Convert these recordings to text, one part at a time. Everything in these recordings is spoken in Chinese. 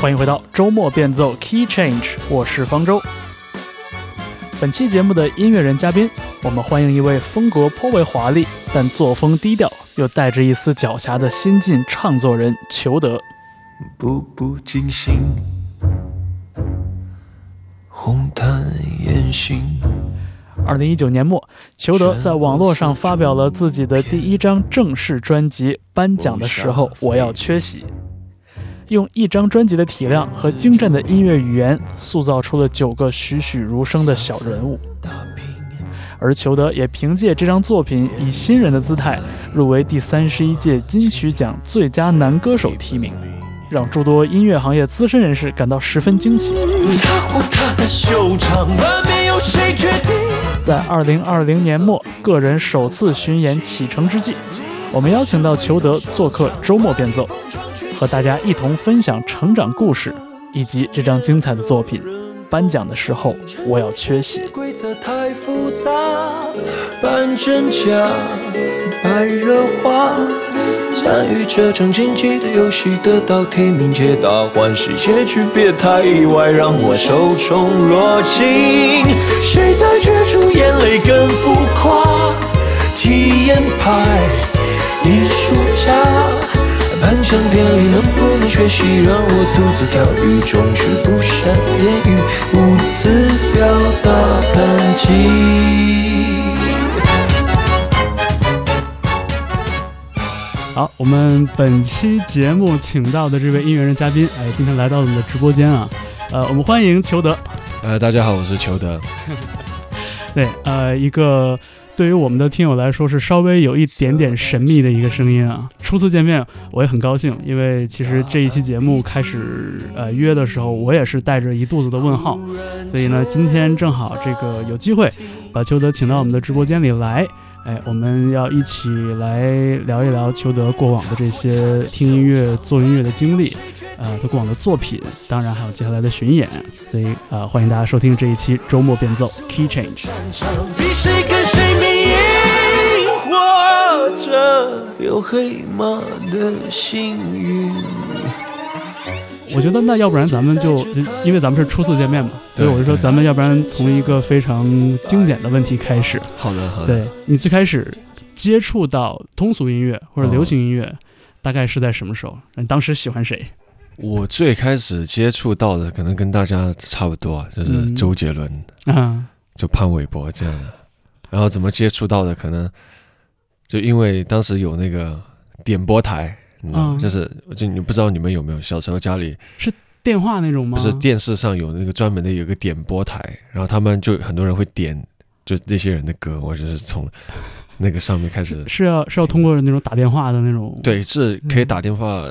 欢迎回到周末变奏 Key Change，我是方舟。本期节目的音乐人嘉宾，我们欢迎一位风格颇为华丽，但作风低调又带着一丝狡黠的新晋唱作人裘德。步步惊心，红毯烟熏。二零一九年末，裘德在网络上发表了自己的第一张正式专辑《颁奖的时候我要缺席》，用一张专辑的体量和精湛的音乐语言，塑造出了九个栩栩如生的小人物。而裘德也凭借这张作品，以新人的姿态入围第三十一届金曲奖最佳男歌手提名，让诸多音乐行业资深人士感到十分惊奇。他或她的修长，没有谁决定。在二零二零年末个人首次巡演启程之际，我们邀请到裘德做客周末变奏，和大家一同分享成长故事以及这张精彩的作品。颁奖的时候，我要缺席。规则太复杂，扮真假，白热化。参与这场竞技的游戏，得到提名，皆大欢喜，结局别太意外，让我受宠若惊。谁在决出眼泪更浮夸？体验派艺术家。颁奖典礼能不能学习，让我独自跳雨中去，不善言语，无字表达感激。好，我们本期节目请到的这位音乐人嘉宾，哎，今天来到了我们的直播间啊，呃，我们欢迎裘德。呃，大家好，我是裘德。对，呃，一个对于我们的听友来说是稍微有一点点神秘的一个声音啊。初次见面，我也很高兴，因为其实这一期节目开始呃约的时候，我也是带着一肚子的问号，所以呢，今天正好这个有机会把裘德请到我们的直播间里来，哎，我们要一起来聊一聊裘德过往的这些听音乐、做音乐的经历，呃，他过往的作品，当然还有接下来的巡演，所以呃，欢迎大家收听这一期周末变奏 Key Change。比谁跟谁命运，或者有黑马的幸运。我觉得那要不然咱们就，因为咱们是初次见面嘛，所以我就说咱们要不然从一个非常经典的问题开始。好的，好的。对你最开始接触到通俗音乐或者流行音乐，大概是在什么时候？你当时喜欢谁？我最开始接触到的可能跟大家差不多，就是嗯周杰伦、啊，就潘玮柏这样的。然后怎么接触到的？可能就因为当时有那个点播台，嗯，嗯就是就你不知道你们有没有小时候家里是电话那种吗？不是电视上有那个专门的有个点播台，然后他们就很多人会点就那些人的歌，我就是从 那个上面开始是要是要通过那种打电话的那种。对，是可以打电话，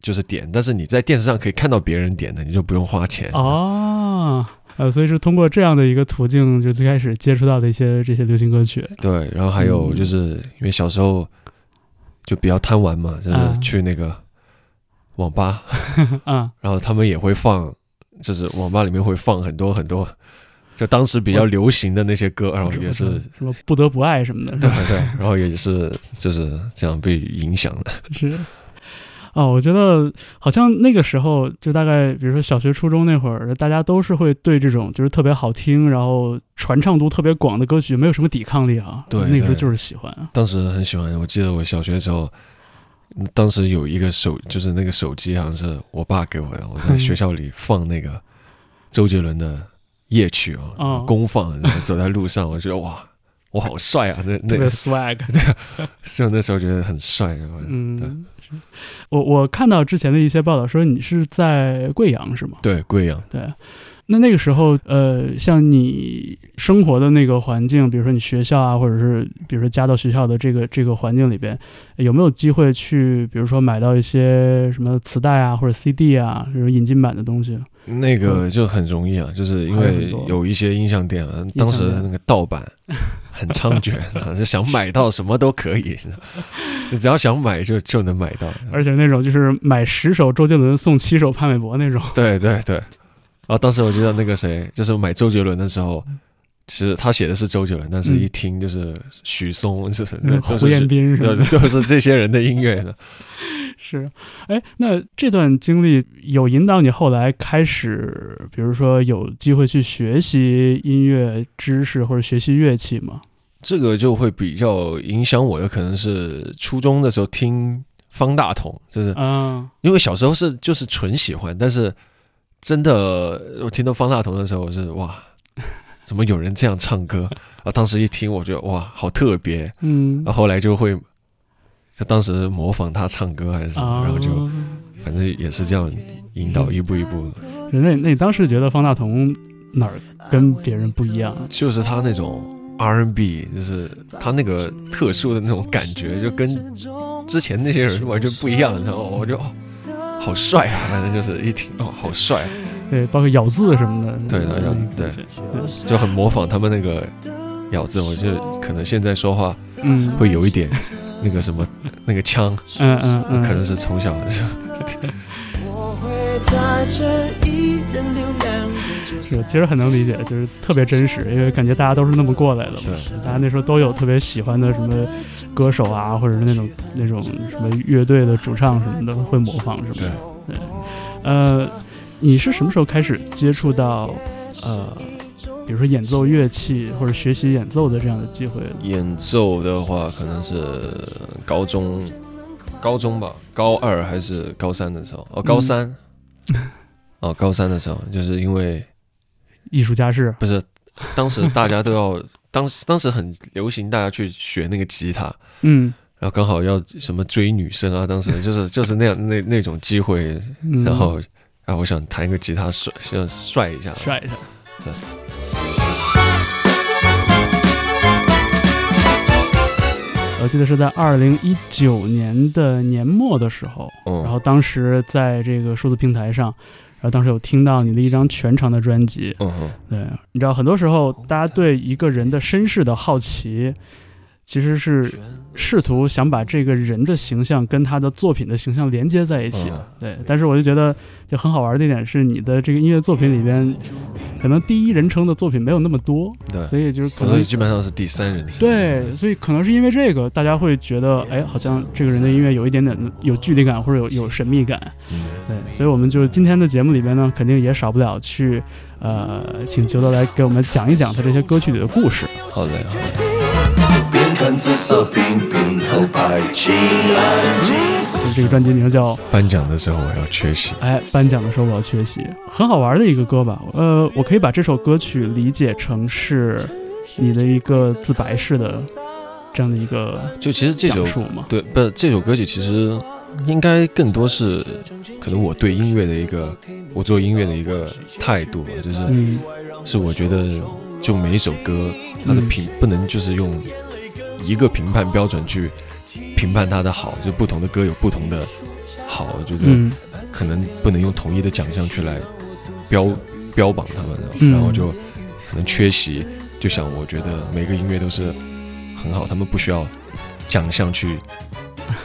就是点，但是你在电视上可以看到别人点的，你就不用花钱。哦，呃，所以是通过这样的一个途径，就最开始接触到的一些这些流行歌曲。对，然后还有嗯就是因为小时候就比较贪玩嘛，就啊是去那个网吧，啊，然后他们也会放，就是网吧里面会放很多很多，就当时比较流行的那些歌，然后也是。什么不得不爱什么的，是对？对，然后也是就是这样被影响的。是。哦，我觉得好像那个时候，就大概比如说小学、初中那会儿，大家都是会对这种就是特别好听，然后传唱度特别广的歌曲没有什么抵抗力啊。对那个时候就是喜欢。当时很喜欢，我记得我小学的时候，嗯当时有一个手，就是那个手机好像是我爸给我的，我在学校里放那个周杰伦的夜曲啊，哦公放，然后走在路上，我觉得哇，我好帅啊！那那。个 swag，对就那时候觉得很帅，嗯，是。我我看到之前的一些报道说你是在贵阳是吗？对贵阳，对，那那个时候，呃，像你生活的那个环境，比如说你学校啊，或者是比如说加到学校的这个这个环境里边，有没有机会去，比如说买到一些什么磁带啊，或者 CD 啊，这种引进版的东西？那个就很容易啊，就是因为有一些音像店啊，当时那个盗版 很猖獗，啊就想买到什么都可以，你只要想买就就能买到，而且那种就是买十首周杰伦送七首潘玮柏那种。对 对对，然后当时我记得那个谁，就是买周杰伦的时候，其实他写的是周杰伦，但是嗯一听就是许嵩，就是胡彦斌都是这些人的音乐的。是，哎，那这段经历有引导你后来开始，比如说有机会去学习音乐知识或者学习乐器吗？这个就会比较影响我的，可能是初中的时候听方大同，就是嗯，因为小时候是就是纯喜欢，但是真的我听到方大同的时候，我是哇，怎么有人这样唱歌啊？当时一听，我觉得哇，好特别。嗯然后后来就会，就当时模仿他唱歌还是什么，啊，然后就反正也是这样引导，一步一步，那那你当时觉得方大同哪儿跟别人不一样？就是他那种 R&B，就是他那个特殊的那种感觉，就跟之前那些人完全不一样。然后我就、哦、好帅啊，反正就是一听哦，好帅，对，包括咬字什么的，对的咬对。就很模仿他们那个咬字。我就可能现在说话嗯，会有一点那个什么 那个腔，嗯嗯嗯，可能是从小的时候。我会在这一人流量的九是，其实很能理解，就是特别真实，因为感觉大家都是那么过来的嘛。对大家那时候都有特别喜欢的什么歌手啊，或者是那种那种什么乐队的主唱什么的，会模仿什么的。对，呃，你是什么时候开始接触到呃，比如说演奏乐器或者学习演奏的这样的机会？演奏的话，可能是高中，高中吧，高二还是高三的时候？哦，高三，哦，高三的时候，就是因为艺术家是，不是当时大家都要 当当时很流行，大家去学那个吉他，嗯，然后刚好要什么追女生啊，当时就是就是那样那那种机会，嗯。然后啊，我想弹一个吉他帅，想帅一下，帅一下。对。我记得是在二零一九年的年末的时候，嗯，然后当时在这个数字平台上，然后当时有听到你的一张全长的专辑。嗯，对，你知道很多时候大家对一个人的身世的好奇，其实是试图想把这个人的形象跟他的作品的形象连接在一起。嗯对，但是我就觉得就很好玩的一点是，你的这个音乐作品里边，可能第一人称的作品没有那么多，对，所以就是可可能能基本上是第三人称，对，所以可能是因为这个，大家会觉得，哎，好像这个人的音乐有一点点有距离感，或者有有神秘感。嗯，对，所以我们就是今天的节目里边呢，肯定也少不了去，呃，请裘德来给我们讲一讲他这些歌曲里的故事。好嘞，好嘞。这个专辑名叫颁奖的时候我要缺席，哎，颁奖的时候我要缺席，很好玩的一个歌吧。呃，我可以把这首歌曲理解成是你的一个自白式的这样的一个就其实这首。对，不，这首歌曲其实应该更多是可能我对音乐的一个，我做音乐的一个态度吧，就是、嗯是我觉得就每一首歌它的嗯、不能就是用一个评判标准去评判它的好，就不同的歌有不同的好，我觉得嗯。可能不能用统一的奖项去来标标榜他们，嗯。然后就可能缺席，就想我觉得每个音乐都是很好，他们不需要奖项去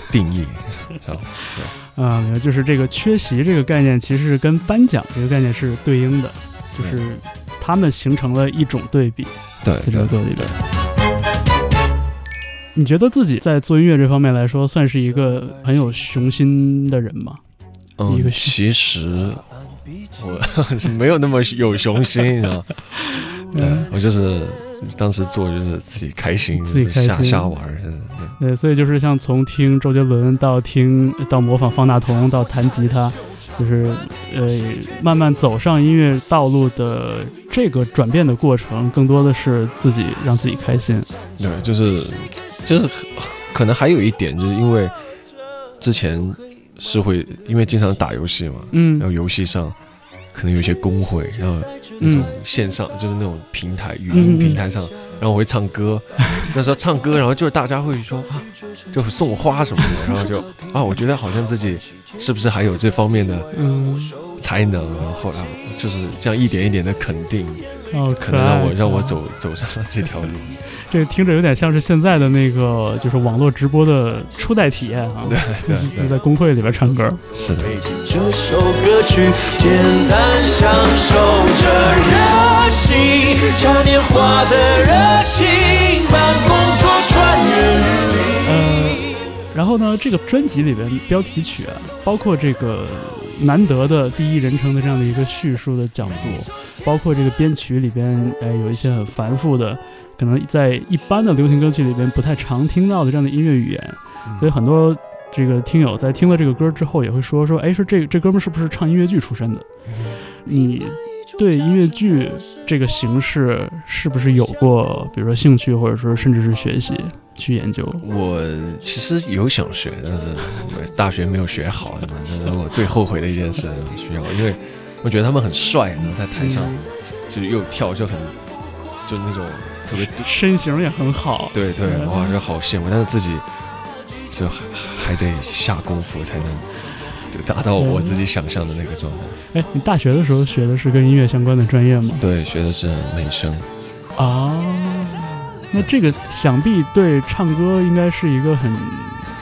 定义，然后啊，就是这个缺席这个概念，其实是跟颁奖这个概念是对应的，就是他们形成了一种对比，对在这个对歌里边。你觉得自己在做音乐这方面来说，算是一个很有雄心的人吗？嗯一个嗯，其实我是没有那么有雄心，啊，对嗯，我就是当时做就是自己开心，自己开心瞎瞎玩儿，对，所以就是像从听周杰伦到听到模仿方大同到弹吉他，就是呃慢慢走上音乐道路的这个转变的过程，更多的是自己让自己开心。对，就是就是可能还有一点，就是因为之前是会因为经常打游戏嘛，嗯。然嗯后游戏上可能有一些工会，然后那种嗯。线上、就是那种平台语音平台上，然后我会唱歌，那时候唱歌，然后就是大家会说啊，就送花什么的，然后就啊，我觉得好像自己是不是还有这方面的嗯，才能，然后后来就是这样一点一点的肯定，哦，可能让我让我走走上了这条路。这个听着有点像是现在的那个，就是网络直播的初代体验啊，对 对就，在公会里边唱歌。是的，这首歌曲，简单享受着热情，嘉年华的热情，然后呢，这个专辑里边标题曲啊，包括这个难得的第一人称的这样的一个叙述的角度，包括这个编曲里边，哎，有一些很繁复的，可能在一般的流行歌曲里边不太常听到的这样的音乐语言，所以很多这个听友在听了这个歌之后，也会说说，哎，说这这哥们是不是唱音乐剧出身的？你对音乐剧这个形式是不是有过，比如说兴趣，或者说甚至是学习去研究？我其实有想学，但是我大学没有学好，这是我最后悔的一件事。需要，因为我觉得他们很帅，然后在台上就又跳就很，就那种特别身形也很好。对对，哇，就好羡慕，但是自己就还还得下功夫才能就。达到我自己想象的那个状态。哎，你大学的时候学的是跟音乐相关的专业吗？对，学的是美声。啊，那这个想必对唱歌应该是一个很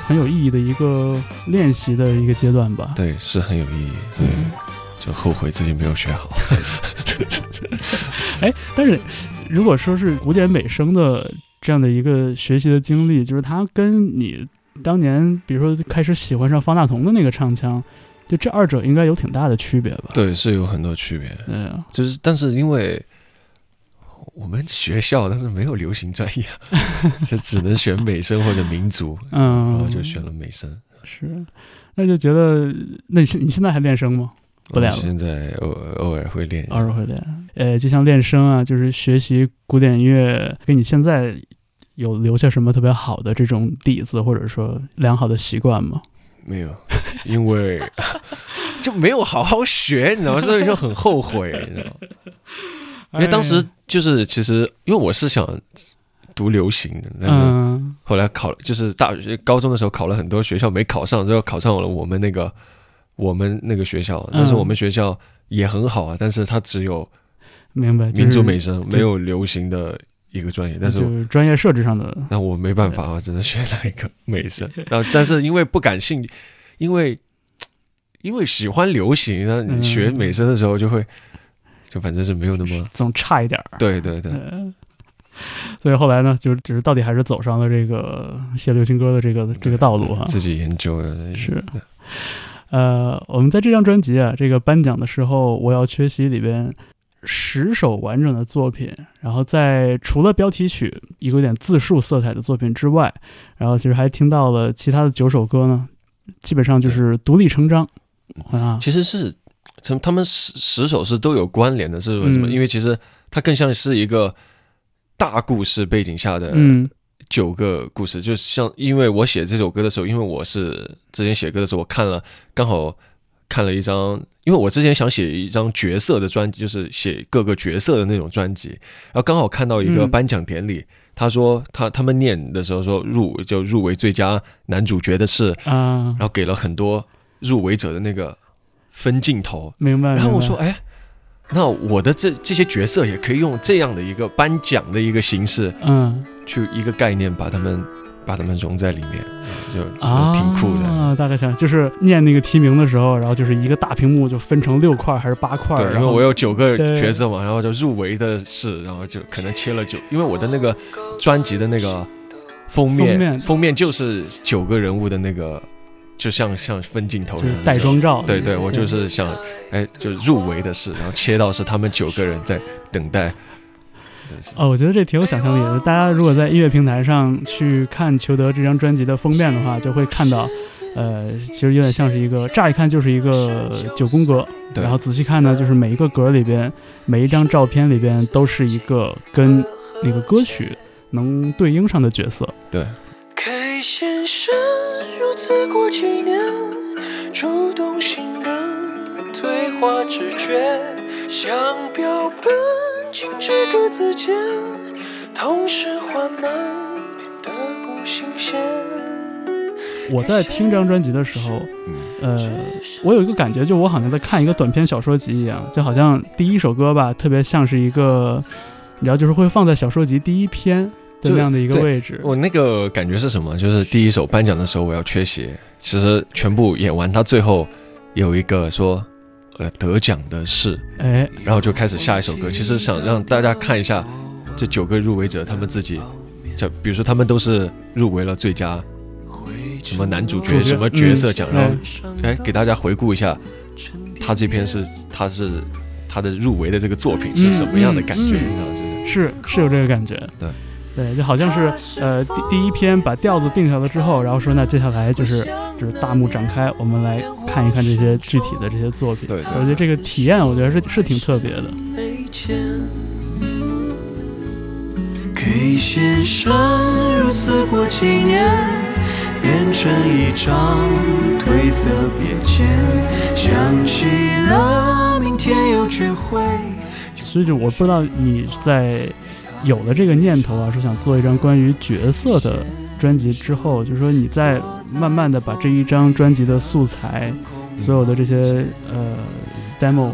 很有意义的一个练习的一个阶段吧？对，是很有意义，所以就后悔自己没有学好。哎，但是如果说是古典美声的这样的一个学习的经历，就是它跟你。当年，比如说开始喜欢上方大同的那个唱腔，就这二者应该有挺大的区别吧？对，是有很多区别。嗯，就是，但是因为我们学校但是没有流行专业，就只能选美声或者民族，嗯，然后就选了美声。是，那就觉得，那你你现在还练声吗？不练了。现在偶偶尔会练，偶尔会练。呃，就像练声啊，就是学习古典音乐，跟你现在。有留下什么特别好的这种底子，或者说良好的习惯吗？没有，因为 就没有好好学，你知道吗？所以就很后悔，你知道吗？因为当时就是其实，因为我是想读流行的，但是后来考就是大学高中的时候考了很多学校没考上，最后考上了我们那个我们那个学校，但是我们学校也很好啊，但是它只有明白民族美声，没有流行的。一个专业，但是专业设置上的，那我没办法，啊只能选了一个美声。然后，但是因为不感兴趣，因为因为喜欢流行，那你学美声的时候就会，就反正是没有那么总差一点儿。对对对。所以后来呢，就只是到底还是走上了这个写流行歌的这个这个道路哈。自己研究的是。呃，我们在这张专辑啊，这个颁奖的时候，我要缺席里边。十首完整的作品，然后在除了标题曲一个有点自述色彩的作品之外，然后其实还听到了其他的九首歌呢，基本上就是独立成章啊。其实是从他们十十首是都有关联的，是为什么？因为其实它更像是一个大故事背景下的九个故事，就像因为我写这首歌的时候，因为我是之前写歌的时候，我看了刚好。看了一张，因为我之前想写一张角色的专辑，就是写各个角色的那种专辑，然后刚好看到一个颁奖典礼，他说他他们念的时候说入就入围最佳男主角的是啊，然后给了很多入围者的那个分镜头，明白。然后我说哎，那我的这这些角色也可以用这样的一个颁奖的一个形式，嗯，去一个概念把他们。把他们融在里面，就挺酷的。啊大概想就是念那个提名的时候，然后就是一个大屏幕就分成六块还是八块。对，因为我有九个角色嘛，然后就入围的是，然后就可能切了九，因为我的那个专辑的那个封面封面就是九个人物的那个，就像像分镜头带妆照。对对，我就是想，哎，就入围的事，然后切到是他们九个人在等待。哦，我觉得这挺有想象力的。大家如果在音乐平台上去看裘德这张专辑的封面的话，就会看到，呃，其实有点像是一个，乍一看就是一个九宫格，然后仔细看呢，就是每一个格里边，每一张照片里边都是一个跟那个歌曲能对应上的角色。对。K 先生如此过几年，主动性的对话直觉，像标本。这个字间，同时缓慢变得不新鲜。我在听这张专辑的时候，呃，我有一个感觉，就我好像在看一个短篇小说集一样，就好像第一首歌吧，特别像是一个，你知道，就是会放在小说集第一篇的那样的一个位置。我那个感觉是什么？就是第一首颁奖的时候我要缺席，其实全部演完，他最后有一个说。呃，得奖的是，哎，然后就开始下一首歌。其实想让大家看一下这九个入围者，他们自己，就比如说他们都是入围了最佳什么男主主角角什么角色奖，嗯然后哎给大家回顾一下，他这篇是他是他的入围的这个作品是什么样的感觉，嗯嗯你知道就是是是有这个感觉，对对，就好像是呃第第一篇把调子定下来之后，然后说那接下来就是就是大幕展开，我们来看一看这些具体的这些作品。对对我觉得这个体验，我觉得是是挺特别的。没钱。K 先生如此过几年，变成一张褪色便签，想起了明天有聚会。所以就我不知道你在有了这个念头啊，说想做一张关于角色的专辑之后，就是说你在慢慢的把这一张专辑的素材，所有的这些呃 demo，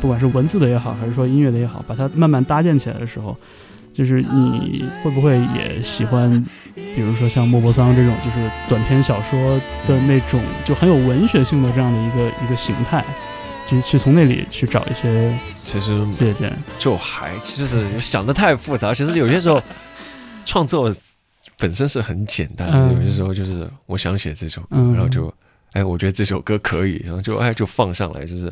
不管是文字的也好，还是说音乐的也好，把它慢慢搭建起来的时候，就是你会不会也喜欢，比如说像莫泊桑这种，就是短篇小说的那种，就很有文学性的这样的一个一个形态，去去从那里去找一些其实借鉴。就还就是想的太复杂，其实有些时候 创作本身是很简单的，嗯有些时候就是我想写这首歌，嗯然后就哎，我觉得这首歌可以，然后就哎就放上来，就是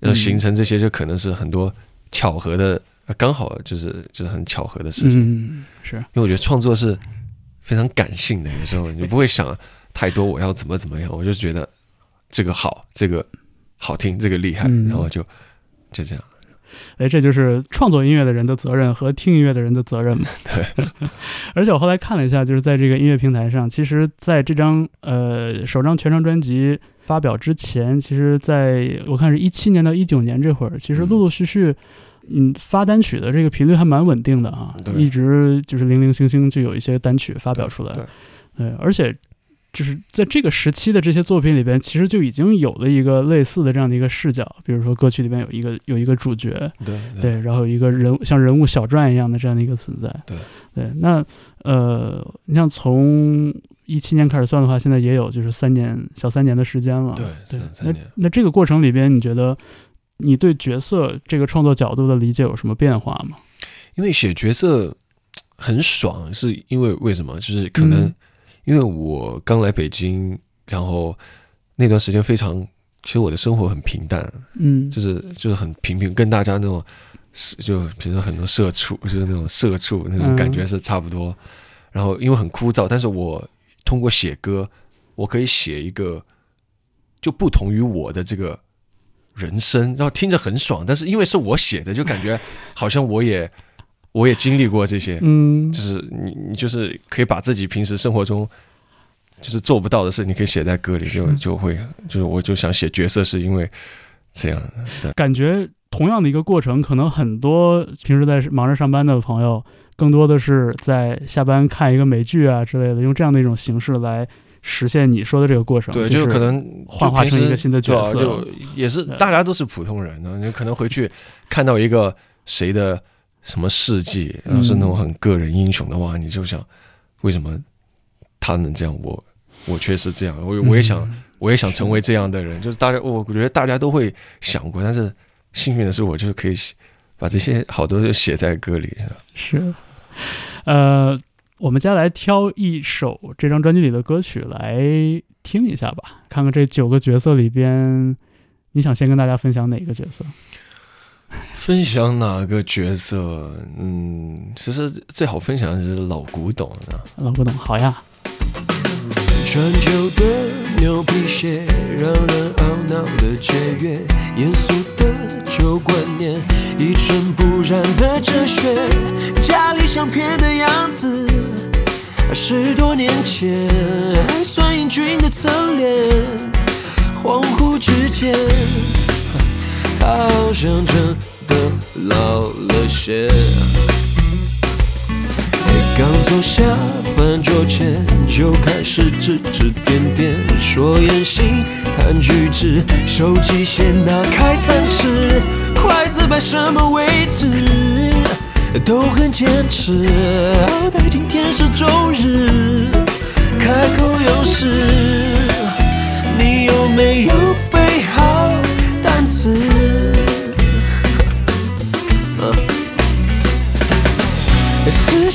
要嗯形成这些，就可能是很多巧合的，呃刚好就是就是很巧合的事情。嗯，是，因为我觉得创作是非常感性的，有时候你不会想太多，我要怎么怎么样，我就觉得这个好，这个好听，这个厉害，嗯然后就就这样。哎，这就是创作音乐的人的责任和听音乐的人的责任嘛。对，而且我后来看了一下，就是在这个音乐平台上，其实在这张呃首张全长专辑发表之前，其实在我看是一七年到一九年这会儿，其实陆陆续续。嗯，发单曲的这个频率还蛮稳定的啊，一直就是零零星星就有一些单曲发表出来。对对，而且就是在这个时期的这些作品里边，其实就已经有了一个类似的这样的一个视角，比如说歌曲里边有一个有一个主角，对对，然后有一个人物像人物小传一样的这样的一个存在。对对，那呃，你像从一七年开始算的话，现在也有就是三年小三年的时间了。对对，那那这个过程里边，你觉得你对角色这个创作角度的理解有什么变化吗？因为写角色很爽，是因为为什么？就是可能嗯因为我刚来北京，然后那段时间非常，其实我的生活很平淡，嗯，就是就是很平平，跟大家那种是就比如说很多社畜，就是那种社畜那种感觉是差不多。然后因为很枯燥，但是我通过写歌，我可以写一个就不同于我的这个人生，然后听着很爽，但是因为是我写的，就感觉好像我也我也经历过这些，嗯就是你你就是可以把自己平时生活中。就是做不到的事，你可以写在歌里，就就会就是我就想写角色，是因为这样的。感觉同样的一个过程，可能很多平时在忙着上班的朋友，更多的是在下班看一个美剧啊之类的，用这样的一种形式来实现你说的这个过程。对，就就是可能幻化成一个新的角色就也是大家都是普通人，然后你可能回去看到一个谁的什么事迹，然后是那种很个人英雄的话，你就想为什么他能这样，我我却是这样，我我也想、嗯。我也想成为这样的人，就是大家我觉得大家都会想过，但是幸运的是我就是可以写把这些好多都写在歌里，是。吧是，呃，我们接下来挑一首这张专辑里的歌曲来听一下吧，看看这九个角色里边，你想先跟大家分享哪个角色？分享哪个角色？嗯，其实最好分享的是老古董啊。老古董，好呀，穿旧的牛皮鞋，让人懊恼的节约，严肃的旧观念，一尘不染的哲学，家里相片的样子，十多年前还算英俊的侧脸，恍惚之间，他好像真的老了些。刚坐下饭桌前就开始指指点点，说演戏看举止，手机先拿开三尺，筷子摆什么位置都很坚持。好歹今天是周日，开口有时，你有没有背好单词？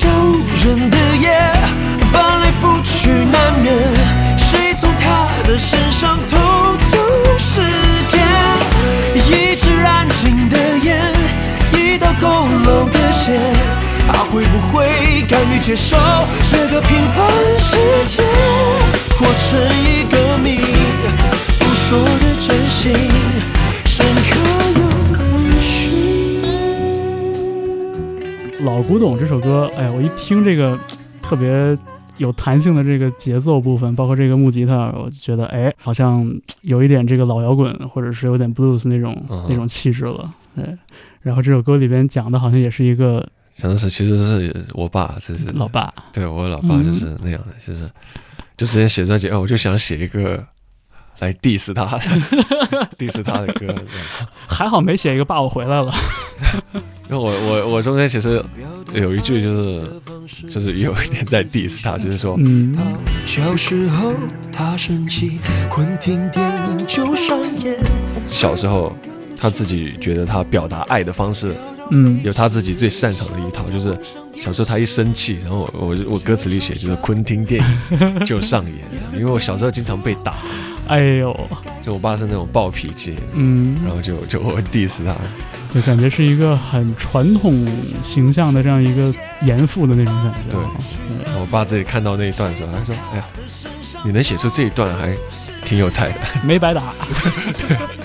伤人的夜，翻来覆去难眠。谁从他的身上偷走时间？一只安静的眼，一道佝偻的线。他会不会敢于接受这个平凡世界，活成一个谜，不说的真心，深刻又。老古董这首歌，哎，我一听这个 特别有弹性的这个节奏部分，包括这个木吉他，我就觉得，哎，好像 有一点这个老摇滚，或者是有点 blues 那种、嗯那种气质了。对，然后这首歌里边讲的好像也是一个讲的是其实是我爸，就是老爸，对我老爸就是那样的，就是就之前写专辑，哦，我就想写一个来 diss 他的 diss 他的歌，还好没写一个爸我回来了。因为我我我中间其实有一句就是就是有一点在 diss 他，就是说嗯小时候他生气，昆汀电影就上演。小时候他自己觉得他表达爱的方式嗯有他自己最擅长的一套，就是小时候他一生气，然后我我我歌词里写就是昆汀电影就上演，因为我小时候经常被打，哎呦，就我爸是那种暴脾气，嗯，然后就就我 diss 他，就感觉是一个很传统形象的这样一个严父的那种感觉。对对我爸自己看到那一段的时候，他说：“哎呀，你能写出这一段还挺有才的。没白打。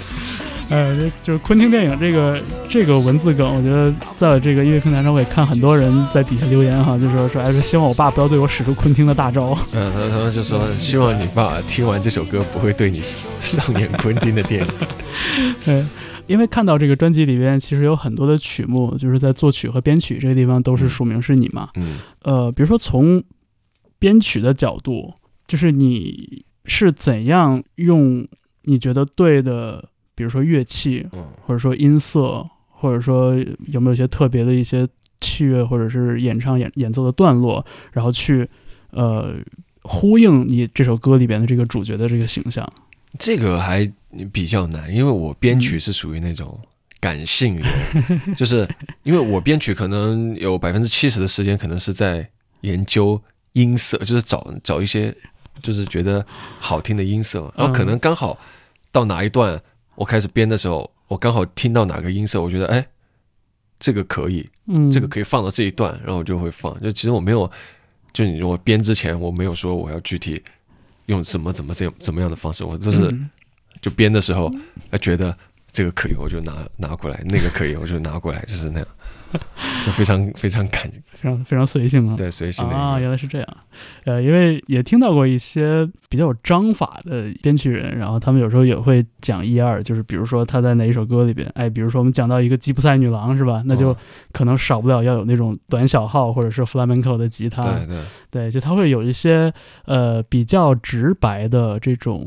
呃，就是昆汀电影这个这个文字梗，我觉得在这个音乐平台上，我也看很多人在底下留言哈，就说说哎，说希望我爸不要对我使出昆汀的大招。”嗯，他他们就说希望你爸听完这首歌不会对你上演昆汀的电影。对，因为看到这个专辑里边，其实有很多的曲目，就是在作曲和编曲这个地方都是署名是你嘛。嗯呃，比如说从编曲的角度，就是你是怎样用你觉得对的，比如说乐器，嗯。或者说音色，或者说有没有一些特别的一些器乐或者是演唱演演奏的段落，然后去呃呼应你这首歌里边的这个主角的这个形象。这个还比较难，因为我编曲是属于那种感性的，就是因为我编曲可能有百分之七十的时间可能是在研究音色，就是找找一些就是觉得好听的音色，然后可能刚好到哪一段我开始编的时候，我刚好听到哪个音色，我觉得哎这个可以，嗯，这个可以放到这一段，然后我就会放。就其实我没有，就你我编之前我没有说我要具体用什么怎么这样怎么样的方式，我都是嗯。就编的时候，哎觉得这个可以，我就拿拿过来；那个可以，我就拿过来，就是那样，就非常非常感非常非常随性啊。对随性的啊，原来是这样。呃，因为也听到过一些比较有章法的编曲人，然后他们有时候也会讲一二，就是比如说他在哪一首歌里边，哎，比如说我们讲到一个吉普赛女郎是吧？那就哦可能少不了要有那种短小号或者是 flamenco 的吉他，对对对，就他会有一些呃比较直白的这种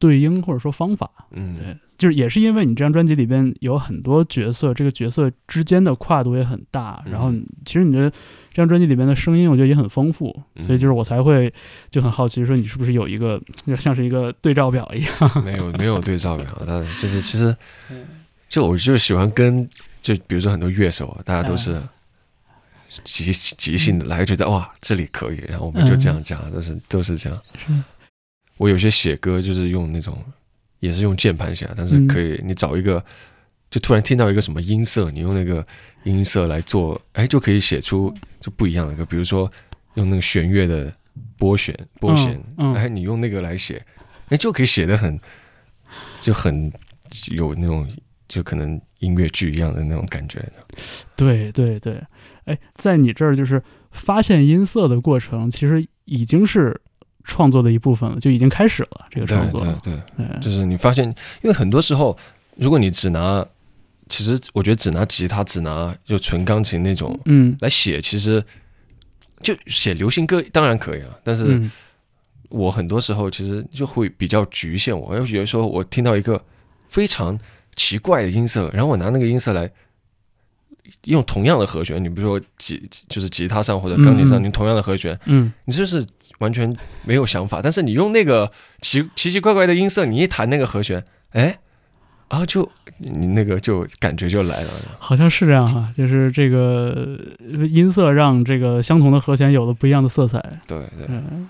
对应或者说方法。嗯。对，就是也是因为你这张专辑里边有很多角色，这个角色之间的跨度也很大，然后嗯其实你的这张专辑里边的声音，我觉得也很丰富，嗯。所以就是我才会就很好奇，说你是不是有一个就 像是一个对照表一样？没有没有对照表，但就是其实就我就喜欢跟就比如说很多乐手啊，大家都是即即兴的来，觉得哇这里可以，然后我们就这样讲，都是都是这样。我有些写歌就是用那种也是用键盘写，但是可以你找一个就突然听到一个什么音色，你用那个音色来做，哎就可以写出就不一样的歌，比如说用那个弦乐的拨弦拨弦，嗯嗯。哎你用那个来写，哎就可以写的很就很有那种就可能音乐剧一样的那种感觉。对对对，哎，在你这儿就是发现音色的过程，其实已经是创作的一部分了，就已经开始了这个创作。对对就是你发现，因为很多时候，如果你只拿，其实我觉得只拿吉他，只拿就纯钢琴那种嗯来写，其实就写流行歌当然可以啊，但是嗯我很多时候其实就会比较局限，我要觉得说我听到一个非常奇怪的音色，然后我拿那个音色来。用同样的和弦，你比如说吉就是吉他上或者钢琴上，你同样的和弦，嗯，你就是完全没有想法，但是你用那个奇奇奇怪怪的音色，你一弹那个和弦，哎，然后就你那个就感觉就来了。好像是这样哈，就是这个呃音色让这个相同的和弦有了不一样的色彩。对对，嗯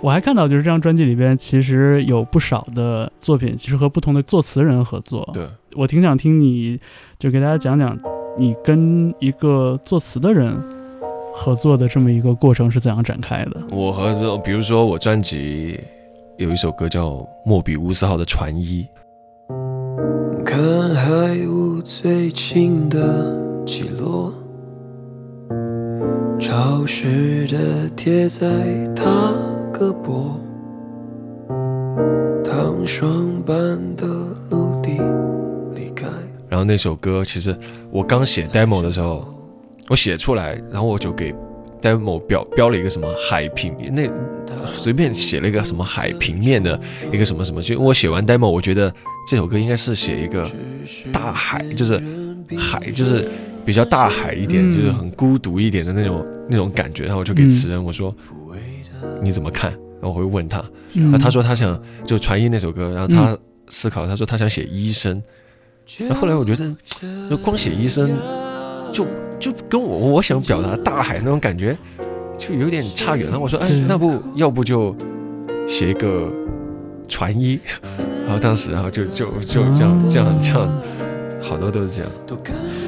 我还看到就是这张专辑里边其实有不少的作品，其实和不同的作词人合作。对，我挺想听你就给大家讲讲你跟一个作词的人合作的这么一个过程是怎样展开的。我和比如说我专辑有一首歌叫《莫比乌斯号的船医》，看海雾最轻的起落，潮湿的贴在他胳膊，糖霜般的陆地离开。然后那首歌其实我刚写 demo 的时候，我写出来，然后我就给 demo 标标了一个什么海平面那随便写了一个什么海平面的一个什么什么，就我写完 demo，我觉得这首歌应该是写一个大海，就是海，就是比较大海一点，就是很孤独一点的那种那种感觉。然后我就给词人我说你怎么看？然后我会问他，嗯那他说他想就传译那首歌，然后他思考，他说他想写医生。然后后来我觉得，就光写医生，就就跟我我想表达大海那种感觉，就有点差远了。我说，哎，那不要不就写一个传医？然后当时，然后就就就这样这样这样，好多都是这样。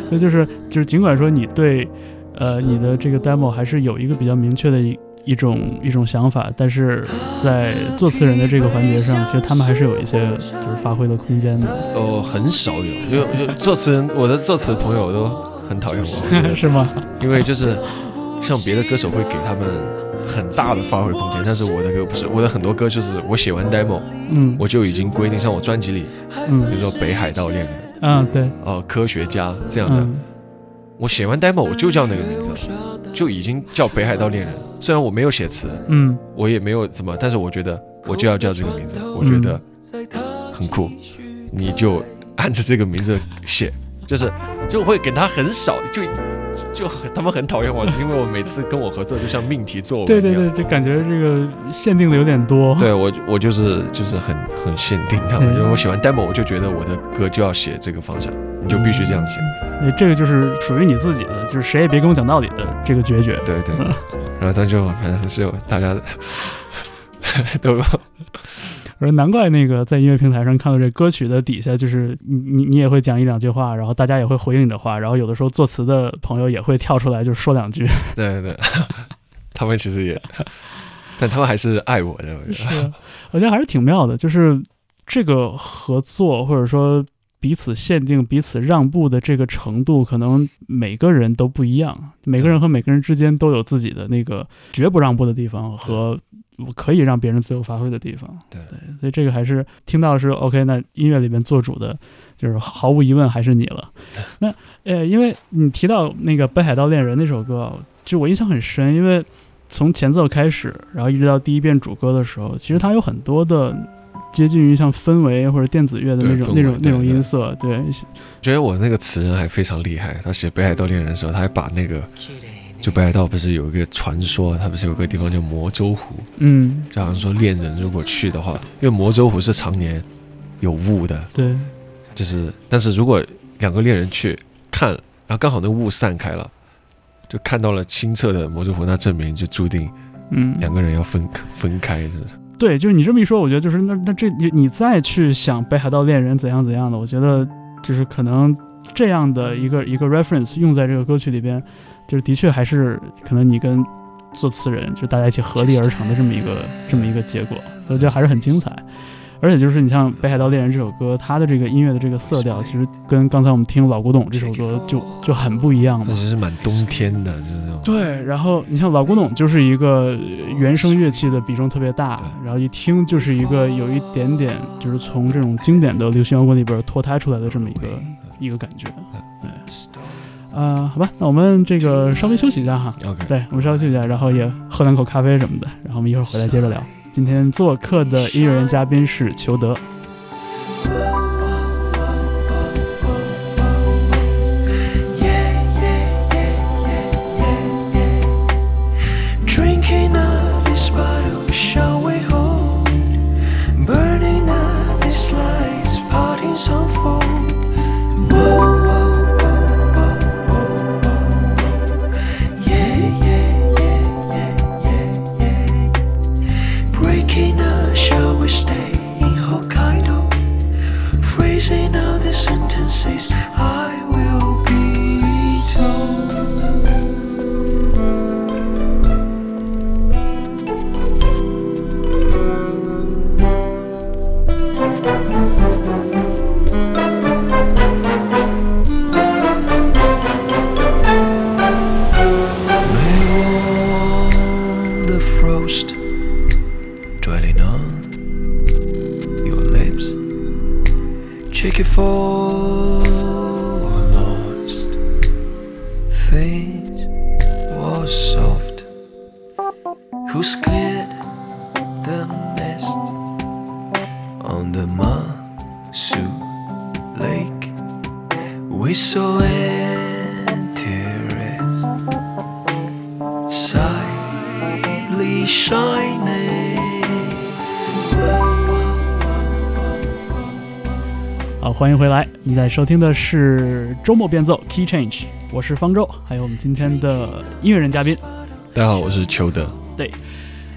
所以就是就是尽管说你对呃你的这个 demo 还是有一个比较明确的一一种一种想法，但是在作词人的这个环节上，其实他们还是有一些就是发挥的空间的，哦，很少有，就就作词人，我的作词朋友都很讨厌我，是吗？因为就是像别的歌手会给他们很大的发挥空间，但是我的歌不是，我的很多歌就是我写完 demo 嗯我就已经规定，像我专辑里，嗯比嗯如说北海道恋人。嗯对呃科学家这样的。嗯我写完 demo 我就叫那个名字，就已经叫北海道恋人。虽然我没有写词，嗯我也没有怎么，但是我觉得我就要叫这个名字，我觉得很酷，你就按着这个名字写，就是就会给他很少，就就很他们很讨厌我，是因为我每次跟我合作就像命题作文对对。对，就感觉这个限定的有点多。对我，我就是就是很很限定他们，对因为我写完 demo 我就觉得我的歌就要写这个方向，你就必须这样写。对，这个就是属于你自己的，就是谁也别跟我讲道理的这个决绝。对对，然后他就反正是大家 都我说难怪那个在音乐平台上看到这歌曲的底下，就是你你你也会讲一两句话，然后大家也会回应你的话，然后有的时候作词的朋友也会跳出来就说两句。对 对，他们其实也，但他们还是爱我的，我觉得。是，我觉得还是挺妙的，就是这个合作或者说彼此限定、彼此让步的这个程度，可能每个人都不一样，每个人和每个人之间都有自己的那个绝不让步的地方和可以让别人自由发挥的地方。对对，所以这个还是听到的是 OK，那音乐里面做主的，就是毫无疑问还是你了。那呃，因为你提到那个《北海道恋人》那首歌啊，就我印象很深，因为从前奏开始，然后一直到第一遍主歌的时候，其实它有很多的接近于像氛围或者电子乐的那种那种那种音色，对，觉得我那个词人还非常厉害，他写《北海道恋人》的时候，他还把那个就北海道不是有一个传说，他不是有个地方叫魔州湖，嗯，就好像说恋人如果去的话，因为魔州湖是常年有雾的，对，就是但是如果两个恋人去看，然后刚好那雾散开了，就看到了清澈的魔州湖，那证明就注定嗯，两个人要分分开，就是对，就是你这么一说，我觉得就是那那这你你再去想北海道恋人怎样怎样的，我觉得就是可能这样的一个一个 reference 用在这个歌曲里边，就是的确还是可能你跟作词人就大家一起合力而成的这么一个这么一个结果，所以我觉得还是很精彩。而且就是你像《北海道恋人》这首歌，它的这个音乐的这个色调，其实跟刚才我们听《老古董》这首歌就就很不一样嘛那。其实蛮冬天的，就是那种。对，然后你像老古董就是一个原声乐器的比重特别大，然后一听就是一个有一点点就是从这种经典的流行摇滚里边脱胎出来的这么一个一个感觉。对，啊、好吧，那我们这个稍微休息一下哈，OK，对我们稍微休息一下，然后也喝两口咖啡什么的，然后我们一会儿回来接着聊。今天做客的音乐人嘉宾是裘德。在收听的是周末变奏 Key Change，我是方舟，还有我们今天的音乐人嘉宾。大家好，我是裘德。对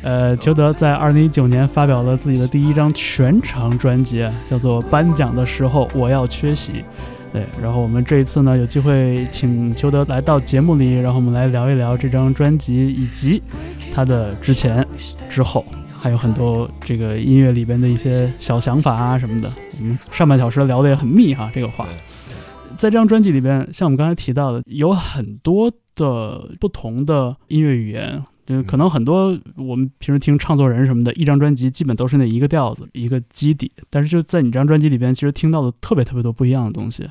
呃，裘德在二零一九年发表了自己的第一张全长专辑，叫做《颁奖的时候我要缺席》。对，然后我们这一次呢，有机会请裘德来到节目里，然后我们来聊一聊这张专辑以及他的之前、之后，还有很多这个音乐里边的一些小想法啊什么的。我们上半小时聊得也很密哈，这个话。在这张专辑里边，像我们刚才提到的，有很多的不同的音乐语言，就可能很多我们平时听唱作人什么的，一张专辑基本都是那一个调子，一个基底。但是就在你这张专辑里边，其实听到的特别特别多不一样的东西。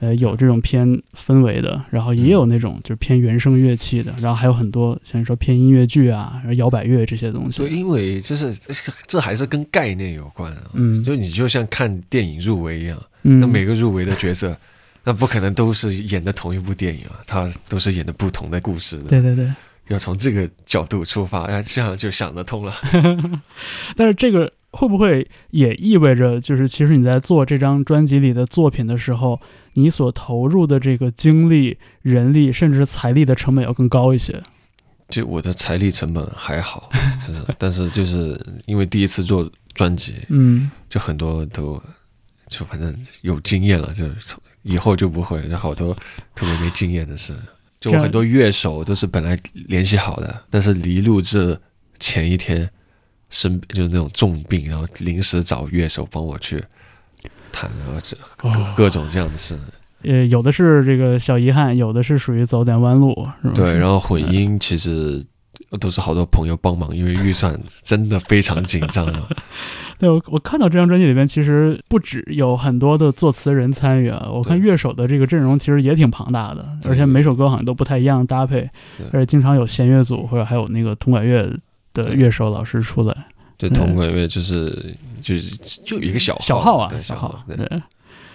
呃，有这种偏氛围的，然后也有那种就是偏原声乐器的，然后还有很多像你说偏音乐剧啊、然后摇摆乐这些东对，西。因为就是这还是跟概念有关啊。嗯就你就像看电影入围一样，嗯，那每个入围的角色，那不可能都是演的同一部电影啊，他都是演的不同的故事的。对对对。要从这个角度出发，哎，这样就想得通了。但是这个会不会也意味着，就是其实你在做这张专辑里的作品的时候，你所投入的这个精力、人力，甚至财力的成本要更高一些？就我的财力成本还好，就是，但是就是因为第一次做专辑，嗯就很多都就反正有经验了，就从以后就不会了。好多特别没经验的事，就很多乐手都是本来联系好的，但是离录制前一天生就是那种重病，然后临时找乐手帮我去弹，然后这哦各种这样的事。呃，有的是这个小遗憾，有的是属于走点弯路，是吧？对，然后混音其实都是好多朋友帮忙，因为预算真的非常紧张啊。对我我看到这张专辑里边，其实不止有很多的作词人参与啊，我看乐手的这个阵容其实也挺庞大的，而且每首歌好像都不太一样搭配，而且经常有弦乐组或者还有那个铜管乐的乐手老师出来。对铜管乐就是就是就一个小号小号啊，小小号，对对。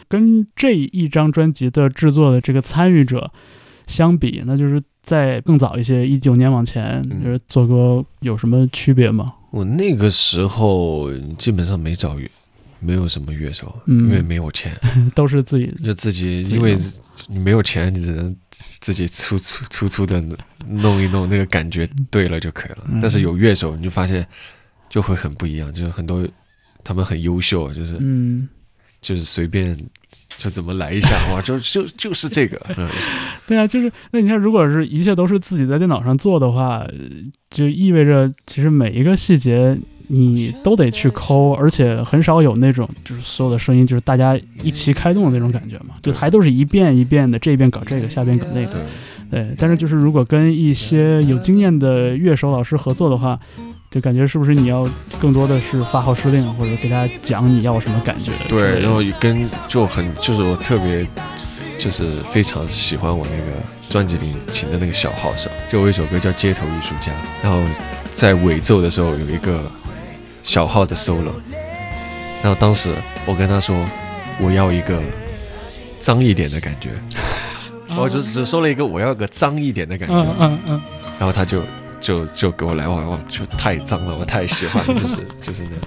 跟这一张专辑的制作的这个参与者相比，那就是在更早一些，一九年往前，嗯。就是做歌有什么区别吗？我那个时候基本上没找乐，没有什么乐手，嗯。因为没有钱，都是自己就自己，因为你没有钱，你只能自己粗粗粗粗的弄一弄，那个感觉对了就可以了。嗯。但是有乐手，你就发现就会很不一样，就是很多他们很优秀，就是、嗯，就是随便就怎么来一下，哇，就就就是这个，嗯 对啊，就是那你看，如果是一切都是自己在电脑上做的话，呃就意味着其实每一个细节你都得去抠，而且很少有那种就是所有的声音就是大家一起开动的那种感觉嘛，就还都是一遍一遍的，这一遍搞这个，下边搞那个。对。对，但是就是如果跟一些有经验的乐手老师合作的话，就感觉是不是你要更多的是发号施令，或者给大家讲你要什么感觉对，然后跟就很就是我特别就是非常喜欢我那个专辑里请的那个小号手，就有一首歌叫《街头艺术家》，然后在尾奏的时候有一个小号的 solo，然后当时我跟他说我要一个脏一点的感觉，我只只说了一个我要个脏一点的感觉，嗯嗯嗯，然后他就就就给我来哇哇，就太脏了，我太喜欢，就是 就是那样。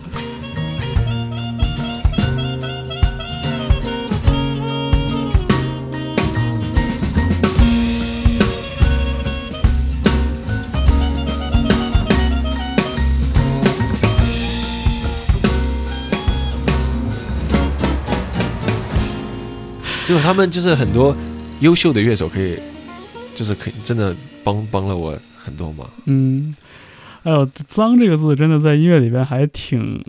就是他们就是很多优秀的乐手可以，就是可以真的帮帮了我很多嘛。嗯，还有“脏”这个字，真的在音乐里边还挺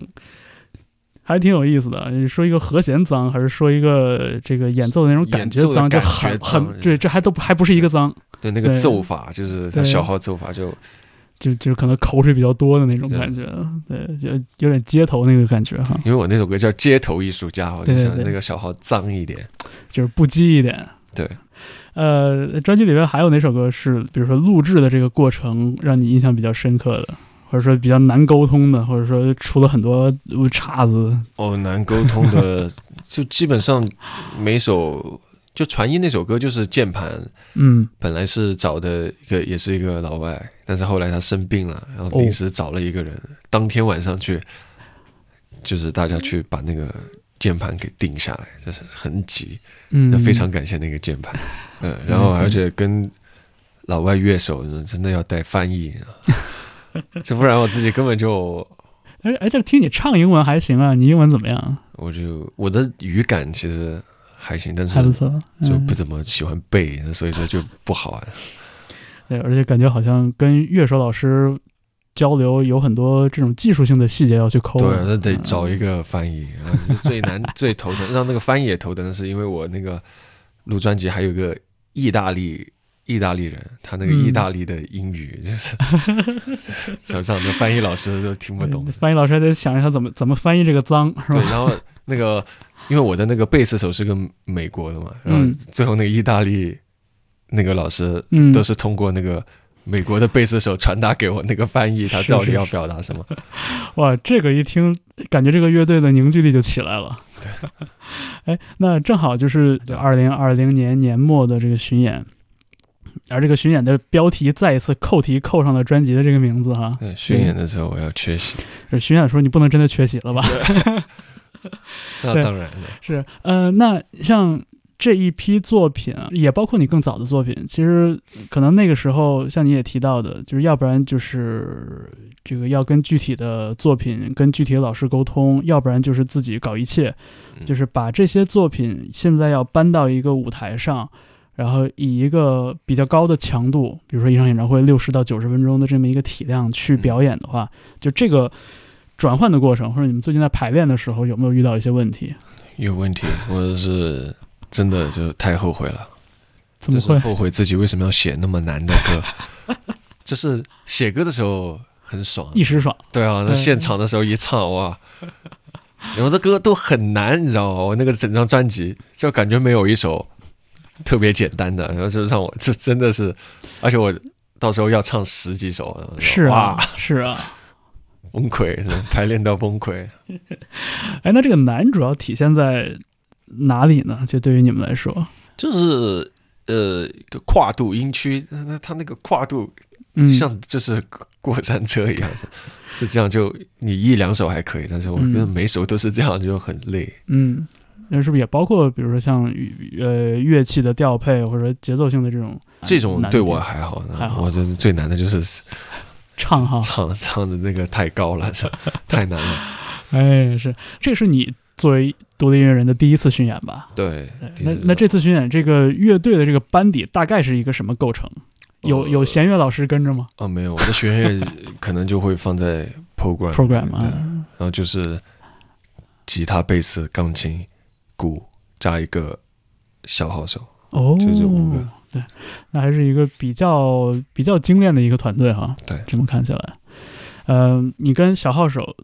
还挺有意思的。你说一个和弦脏，还是说一个这个演奏的那种感觉脏，就很很对，这还都还不是一个脏。对那个奏法，就是他小号奏法就就就可能口水比较多的那种感觉，对，就有点街头那个感觉哈。因为我那首歌叫《街头艺术家》，我就想那个小号脏一点。就是不羁一点。对，呃，专辑里边还有哪首歌是，比如说录制的这个过程让你印象比较深刻的，或者说比较难沟通的，或者说出了很多岔子？哦，难沟通的，就基本上每首就传音那首歌就是键盘，嗯，本来是找的一个也是一个老外，但是后来他生病了，然后临时找了一个人，当天晚上去，就是大家去把那个键盘给定下来，就是很急，嗯，非常感谢那个键盘，嗯，然后而且跟老外乐手呢，真的要带翻译，这不然我自己根本就，而而且听你唱英文还行啊，你英文怎么样？我就我的语感其实还行，但是还不错，就嗯不怎么喜欢背，所以说就不好啊。对，而且感觉好像跟乐手老师交流有很多这种技术性的细节要去抠。对，那得嗯找一个翻译，啊，是最难最头疼，让那个翻译也头疼的是，因为我那个录专辑还有个意大利意大利人，他那个嗯意大利的英语 就是 手上的翻译老师都听不懂。翻译老师还得想一下怎么怎么翻译这个脏，是对，吧？然后那个因为我的那个贝斯手是个美国的嘛，然后嗯最后那个意大利那个老师嗯都是通过那个美国的贝斯手传达给我那个翻译，他到底要表达什么。哇，这个一听，感觉这个乐队的凝聚力就起来了。对 哎，那正好就是二零二零年年末的这个巡演，而这个巡演的标题再一次扣题扣上了专辑的这个名字哈。对，巡演的时候我要缺席，是巡演的时候你不能真的缺席了吧？对 那当然了。是，呃，那像这一批作品啊，也包括你更早的作品，其实可能那个时候像你也提到的，就是要不然就是这个要跟具体的作品跟具体的老师沟通，要不然就是自己搞一切，嗯就是把这些作品现在要搬到一个舞台上。然后以一个比较高的强度，比如说一场演唱会六十到九十分钟的这么一个体量去表演的话，就这个转换的过程，或者你们最近在排练的时候有没有遇到一些问题？有问题，或者是真的就太后悔了，就是怎么会？后悔自己为什么要写那么难的歌。就是写歌的时候很爽，一时爽，对啊，那嗯现场的时候一唱哇，有的歌都很难，你知道吗？我那个整张专辑就感觉没有一首特别简单的，然后就让我这真的是，而且我到时候要唱十几首，是啊，是啊。崩溃，排练到崩溃。哎，那这个难主要体现在哪里呢？就对于你们来说，就是呃跨度音区，那它那个跨度嗯，像就是过山车一样的，就这样就你一两首还可以，但是我觉得嗯每首都是这样就很累。嗯，那是不是也包括比如说像呃乐器的调配或者说节奏性的这种这种对我还好呢，还好我觉得最难的就是唱哈？唱唱的那个太高了，这太难了。哎，是，这是你作为独立音乐人的第一次巡演吧？对对，那那这次巡演这个乐队的这个班底大概是一个什么构成？有有呃弦乐老师跟着吗哦没有，我的弦乐可能就会放在 program？program 对啊，然后就是吉他、贝斯、钢琴、鼓加一个小号手，哦，就这五个对，那还是一个比较比较精炼的一个团队哈。对这么看起来，呃，你跟小号手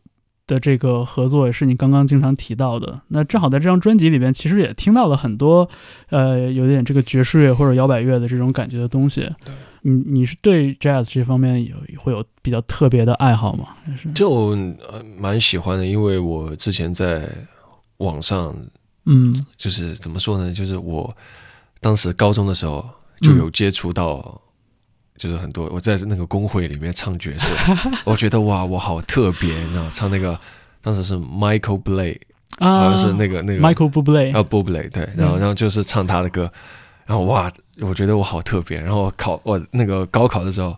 的这个合作也是你刚刚经常提到的。那正好在这张专辑里边，其实也听到了很多，呃，有点这个爵士乐或者摇摆乐的这种感觉的东西。对，你你是对 jazz 这方面有会有比较特别的爱好吗？还是就呃蛮喜欢的，因为我之前在网上嗯就是怎么说呢，就是我当时高中的时候就有接触到。就是很多我在那个工会里面唱爵士，我觉得哇，我好特别，你知道，唱那个当时是 Michael Blay，啊，好像是那个那个 Michael Bublé。啊 Bublé 对，然后然后就是唱他的歌，然后哇，我觉得我好特别，然后考我那个高考的时候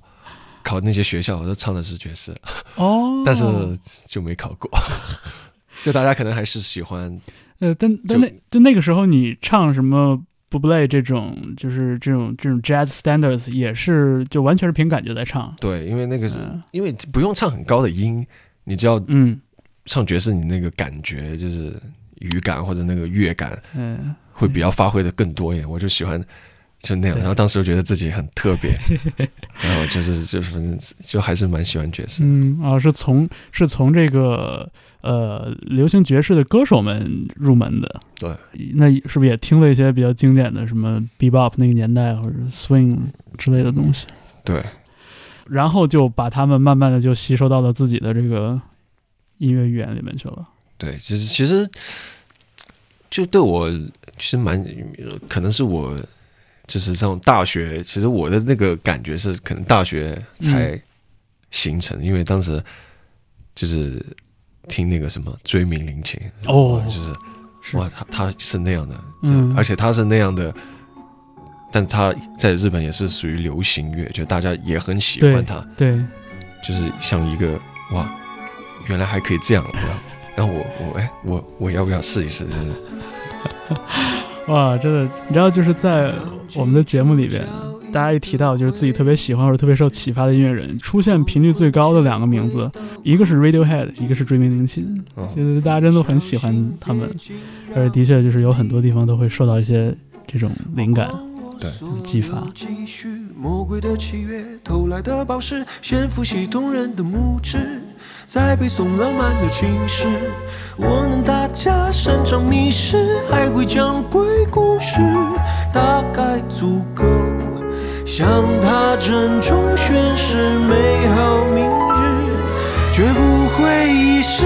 考那些学校，我都唱的是爵士，哦，但是就没考过，就大家可能还是喜欢呃，但但那就那个时候你唱什么 Bublé 这种，就是这种这种 jazz standards 也是就完全是凭感觉在唱。对，因为那个是、嗯。因为不用唱很高的音，你只要嗯。唱爵士，你那个感觉就是语感或者那个乐感嗯，会比较发挥的更多一点，我就喜欢就那样，然后当时就觉得自己很特别，然后就是就是反正就还是蛮喜欢爵士。嗯啊，是从是从这个呃流行爵士的歌手们入门的。对，那是不是也听了一些比较经典的什么 bebop 那个年代或者 swing 之类的东西？对，然后就把他们慢慢的就吸收到了自己的这个音乐语言里面去了。对，其实其实就对我其实蛮可能是我就是这种大学，其实我的那个感觉是可能大学才形成，因为当时就是听那个什么追名林琴哦。就是是。哇，他他是那样的，嗯。而且他是那样的。但他在日本也是属于流行乐，就大家也很喜欢他，对，就是像一个哇，原来还可以这样，然后我我哎我我要不要试一试？就是 哇，真的，你知道就是在我们的节目里边，大家一提到就是自己特别喜欢或者特别受启发的音乐人，出现频率最高的两个名字，一个是 Radiohead，一个是追名林檎，哦就是大家真的都很喜欢他们，而且的确就是有很多地方都会受到一些这种灵感。对。就是激发。继续魔鬼的契约，偷来的宝石，先复习动人的拇指，在背诵浪漫的情诗。我能大家擅长密室，还会讲鬼故事，大概足够向他郑重宣誓美好明日，绝不会遗失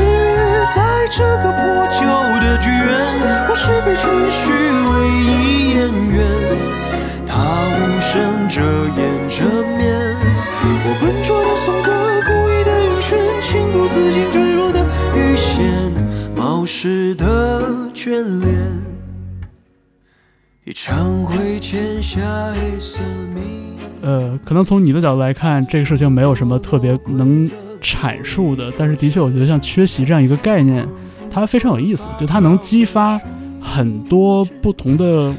在这个破旧的剧院，我是被程序唯一演员。他无声遮掩着面，我冒失的眷恋，一场会签下黑色密。呃，可能从你的角度来看，这个事情没有什么特别能阐述的，但是的确，我觉得像缺席这样一个概念，它非常有意思，就它能激发很多不同的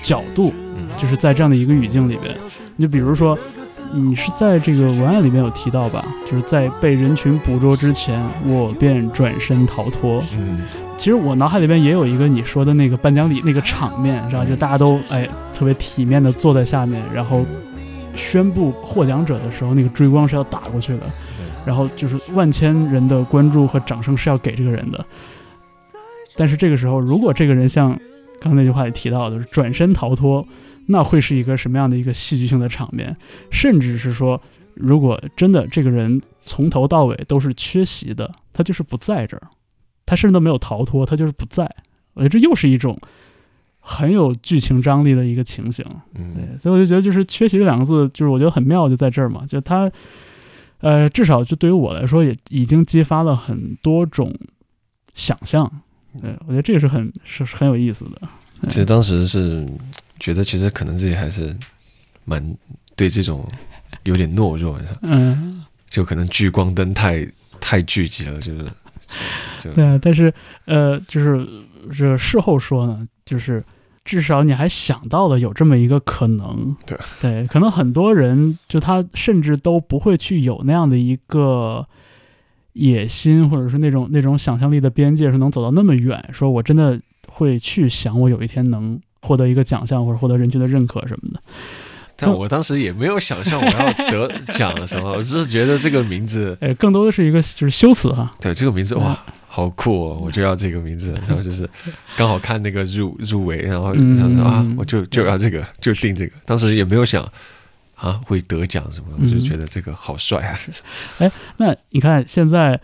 角度，就是在这样的一个语境里边。你就比如说，你是在这个文案里面有提到吧，就是在被人群捕捉之前，我便转身逃脱。嗯，其实我脑海里边也有一个你说的那个颁奖礼那个场面，然后就大家都哎特别体面的坐在下面，然后宣布获奖者的时候，那个追光是要打过去的，然后就是万千人的关注和掌声是要给这个人的。但是这个时候，如果这个人像刚才那句话里提到的，是转身逃脱，那会是一个什么样的一个戏剧性的场面？甚至是说，如果真的这个人从头到尾都是缺席的，他就是不在这儿，他甚至都没有逃脱，他就是不在。我觉得这又是一种很有剧情张力的一个情形。嗯，对，所以我就觉得就是“缺席”这两个字，就是我觉得很妙，就在这儿嘛，就他，呃，至少就对于我来说，也已经激发了很多种想象。对我觉得这个是很是是很有意思的。其实当时是觉得，其实可能自己还是蛮对这种有点懦弱的，嗯，就可能聚光灯太太聚集了，就是对啊，但是呃，就是这事后说呢，就是至少你还想到了有这么一个可能。对。对，可能很多人就他甚至都不会去有那样的一个野心，或者是那种那种想象力的边界是能走到那么远，说我真的会去想我有一天能获得一个奖项或者获得人群的认可什么的。但我当时也没有想象我要得奖了什么，我只是觉得这个名字，呃，更多的是一个就是修辞哈。对这个名字哇，好酷哦，我就要这个名字，然后就是刚好看那个入入围，然后嗯。想说啊嗯，我就就要这个，就定这个，当时也没有想啊会得奖什么的，我就嗯觉得这个好帅啊，哎那你看现在，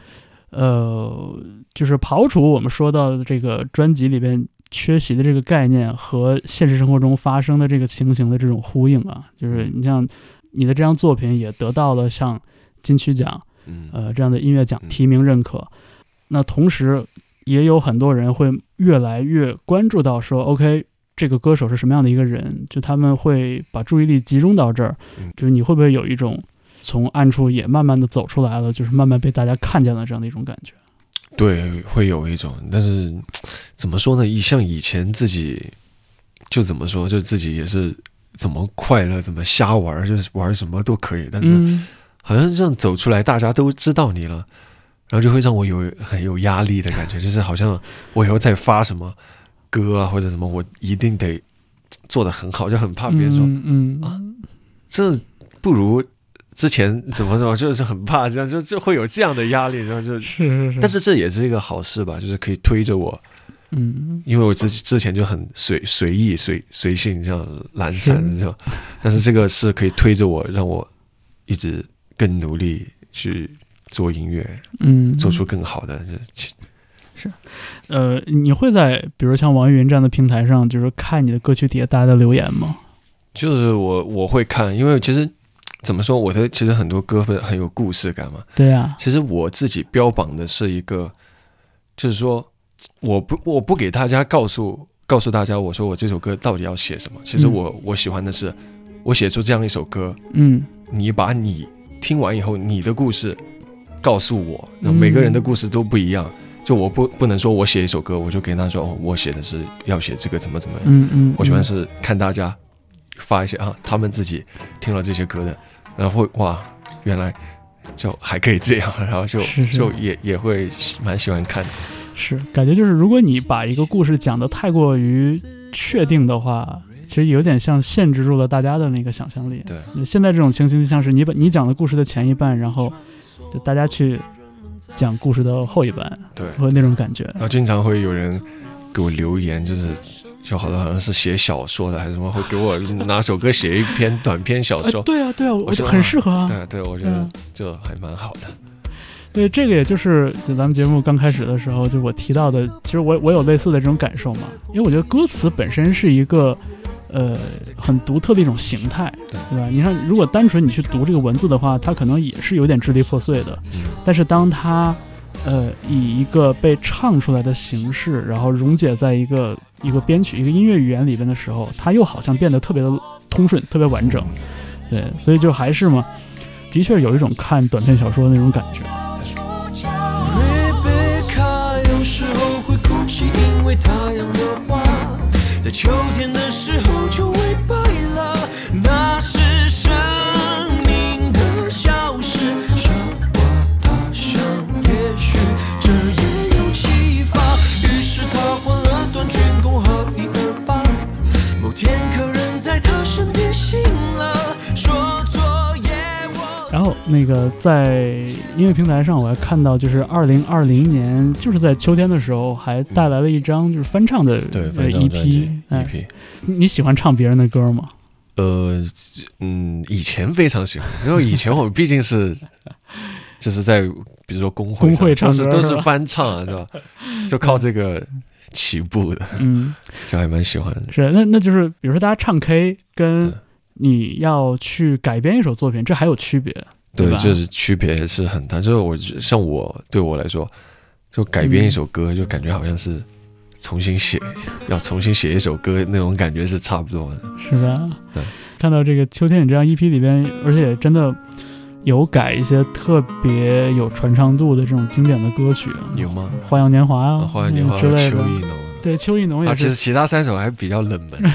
呃，就是刨除我们说到的这个专辑里边缺席的这个概念和现实生活中发生的这个情形的这种呼应啊，就是你像你的这张作品也得到了像金曲奖嗯呃这样的音乐奖嗯提名认可，那同时也有很多人会越来越关注到说，OK。这个歌手是什么样的一个人？就他们会把注意力集中到这儿，嗯就是你会不会有一种从暗处也慢慢的走出来了，就是慢慢被大家看见了这样的一种感觉。对，会有一种，但是 怎么说呢？以像以前自己就怎么说，就自己也是怎么快乐怎么瞎玩，就是玩什么都可以。但是嗯好像这样走出来，大家都知道你了，然后就会让我有很有压力的感觉，就是好像我以后再发什么歌啊或者什么，我一定得做的很好，就很怕别人说、嗯嗯啊这不如之前怎么怎么，就是很怕这样，就就会有这样的压力，然后就，是是是，但是这也是一个好事吧，就是可以推着我，嗯，因为我之之前就很随随意随随性这样懒散这样，但是这个是可以推着我，让我一直更努力去做音乐，嗯，做出更好的这。呃，你会在比如像网易云这样的平台上，就是看你的歌曲底下大家的留言吗？就是我我会看，因为其实怎么说，我的其实很多歌很很有故事感嘛。对啊、其实我自己标榜的是一个，就是说我不我不给大家告诉告诉大家，我说我这首歌到底要写什么。其实我、我喜欢的是，我写出这样一首歌，嗯你把你听完以后你的故事告诉我，那每个人的故事都不一样。就我不不能说我写一首歌，我就给他说哦，我写的是要写这个怎么怎么样。嗯嗯，我喜欢是看大家发一些啊，他们自己听了这些歌的，然后会哇，原来就还可以这样，然后就是是就也也会蛮喜欢看的。是感觉就是，如果你把一个故事讲得太过于确定的话，其实有点像限制住了大家的那个想象力。对，现在这种情形就像是你把你讲的故事的前一半，然后就大家去讲故事的后一半，对，会有那种感觉。然后经常会有人给我留言，就是就好像好像是写小说的还是什么，会给我拿首歌写一篇短篇小哎说。，对啊，对啊，我我觉得很适合啊。对对，我觉得嗯就还蛮好的。对，这个也就是就咱们节目刚开始的时候，就我提到的，其实我我有类似的这种感受嘛，因为我觉得歌词本身是一个呃很独特的一种形态，对对吧？你看，如果单纯你去读这个文字的话，它可能也是有点支离破碎的，嗯，但是当它呃以一个被唱出来的形式，然后溶解在一个一个编曲、一个音乐语言里边的时候，它又好像变得特别的通顺、特别完整，对，所以就还是嘛，的确有一种看短篇小说的那种感觉。秋天的后那个在音乐平台上，我还看到，就是二零二零年，就是在秋天的时候，还带来了一张就是翻唱的对，EP。哎，EP，你喜欢唱别人的歌吗？呃，嗯，以前非常喜欢，因为以前我们毕竟是 就是在比如说工会工会唱上都是歌是都是翻唱啊，对吧？就靠这个起步的，嗯，就还蛮喜欢的。是，那那就是比如说大家唱 K 跟对你要去改编一首作品，这还有区别，对吧就是区别是很大。就是我像我对我来说，就改编一首歌，就感觉好像是重新写，要重新写一首歌那种感觉是差不多的。是吧？对，看到这个秋天你这张 EP 里边，而且真的有改一些特别有传唱度的这种经典的歌曲，有吗？花样年华》啊，花样年华、嗯之类的。秋意浓对，秋意浓啊，也是其实其他三首还比较冷门。